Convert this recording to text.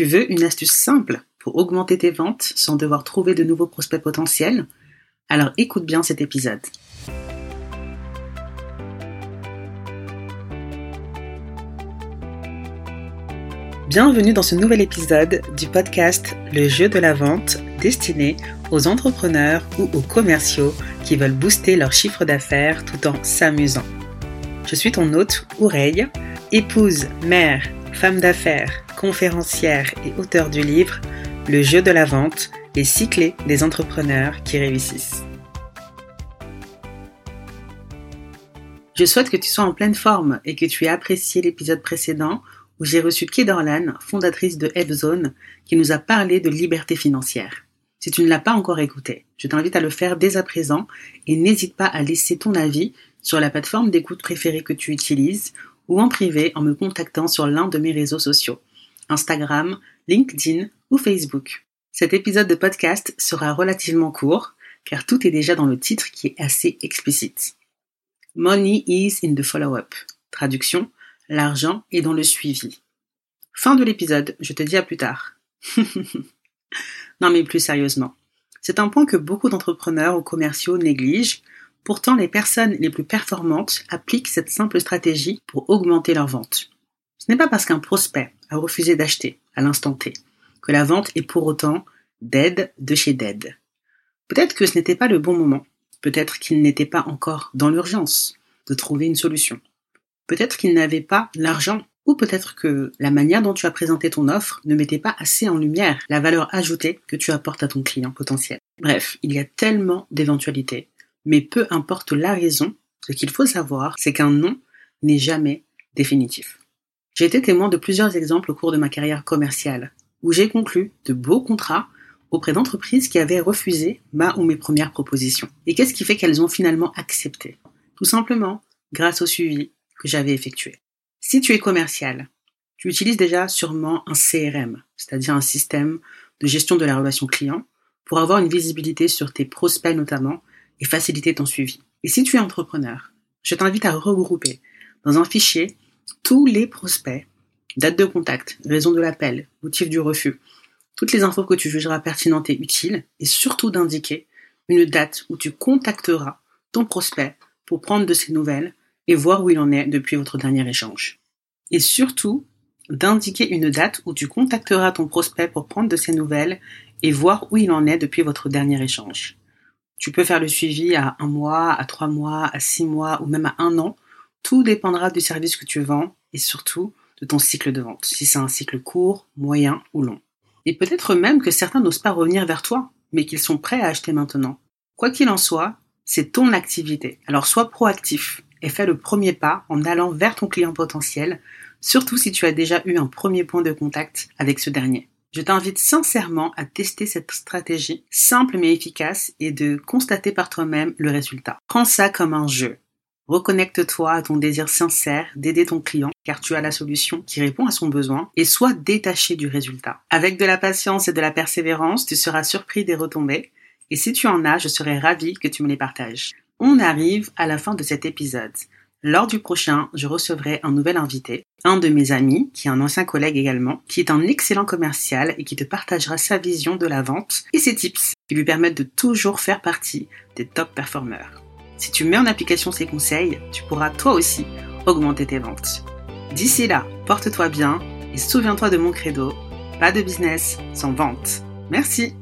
Tu veux une astuce simple pour augmenter tes ventes sans devoir trouver de nouveaux prospects potentiels? Alors écoute bien cet épisode. Bienvenue dans ce nouvel épisode du podcast Le jeu de la vente destiné aux entrepreneurs ou aux commerciaux qui veulent booster leur chiffre d'affaires tout en s'amusant. Je suis ton hôte, Oureille, épouse, mère, femme d'affaires, conférencière et auteur du livre Le jeu de la vente, les cyclés des entrepreneurs qui réussissent. Je souhaite que tu sois en pleine forme et que tu aies apprécié l'épisode précédent où j'ai reçu Kay Dorlan, fondatrice de F-Zone, qui nous a parlé de liberté financière. Si tu ne l'as pas encore écouté, je t'invite à le faire dès à présent et n'hésite pas à laisser ton avis sur la plateforme d'écoute préférée que tu utilises ou en privé en me contactant sur l'un de mes réseaux sociaux, Instagram, LinkedIn ou Facebook. Cet épisode de podcast sera relativement court car tout est déjà dans le titre qui est assez explicite. Money is in the follow-up. Traduction, l'argent est dans le suivi. Fin de l'épisode, je te dis à plus tard. non mais plus sérieusement. C'est un point que beaucoup d'entrepreneurs ou commerciaux négligent. Pourtant, les personnes les plus performantes appliquent cette simple stratégie pour augmenter leurs ventes. Ce n'est pas parce qu'un prospect a refusé d'acheter à l'instant T que la vente est pour autant dead de chez dead. Peut-être que ce n'était pas le bon moment. Peut-être qu'il n'était pas encore dans l'urgence de trouver une solution. Peut-être qu'il n'avait pas l'argent ou peut-être que la manière dont tu as présenté ton offre ne mettait pas assez en lumière la valeur ajoutée que tu apportes à ton client potentiel. Bref, il y a tellement d'éventualités, mais peu importe la raison, ce qu'il faut savoir, c'est qu'un non n'est jamais définitif. J'ai été témoin de plusieurs exemples au cours de ma carrière commerciale, où j'ai conclu de beaux contrats auprès d'entreprises qui avaient refusé ma ou mes premières propositions. Et qu'est-ce qui fait qu'elles ont finalement accepté? Tout simplement grâce au suivi, que j'avais effectué. Si tu es commercial, tu utilises déjà sûrement un CRM, c'est-à-dire un système de gestion de la relation client, pour avoir une visibilité sur tes prospects notamment et faciliter ton suivi. Et si tu es entrepreneur, je t'invite à regrouper dans un fichier tous les prospects, date de contact, raison de l'appel, motif du refus, toutes les infos que tu jugeras pertinentes et utiles, et surtout d'indiquer une date où tu contacteras ton prospect pour prendre de ses nouvelles et voir où il en est depuis votre dernier échange. Et surtout, d'indiquer une date où tu contacteras ton prospect pour prendre de ses nouvelles et voir où il en est depuis votre dernier échange. Tu peux faire le suivi à un mois, à trois mois, à six mois ou même à un an. Tout dépendra du service que tu vends et surtout de ton cycle de vente, si c'est un cycle court, moyen ou long. Et peut-être même que certains n'osent pas revenir vers toi, mais qu'ils sont prêts à acheter maintenant. Quoi qu'il en soit, c'est ton activité. Alors sois proactif et fais le premier pas en allant vers ton client potentiel, surtout si tu as déjà eu un premier point de contact avec ce dernier. Je t'invite sincèrement à tester cette stratégie simple mais efficace et de constater par toi-même le résultat. Prends ça comme un jeu. Reconnecte-toi à ton désir sincère d'aider ton client car tu as la solution qui répond à son besoin et sois détaché du résultat. Avec de la patience et de la persévérance, tu seras surpris des retombées et si tu en as, je serai ravi que tu me les partages. On arrive à la fin de cet épisode. Lors du prochain, je recevrai un nouvel invité, un de mes amis, qui est un ancien collègue également, qui est un excellent commercial et qui te partagera sa vision de la vente et ses tips qui lui permettent de toujours faire partie des top performeurs. Si tu mets en application ces conseils, tu pourras toi aussi augmenter tes ventes. D'ici là, porte-toi bien et souviens-toi de mon credo, pas de business sans vente. Merci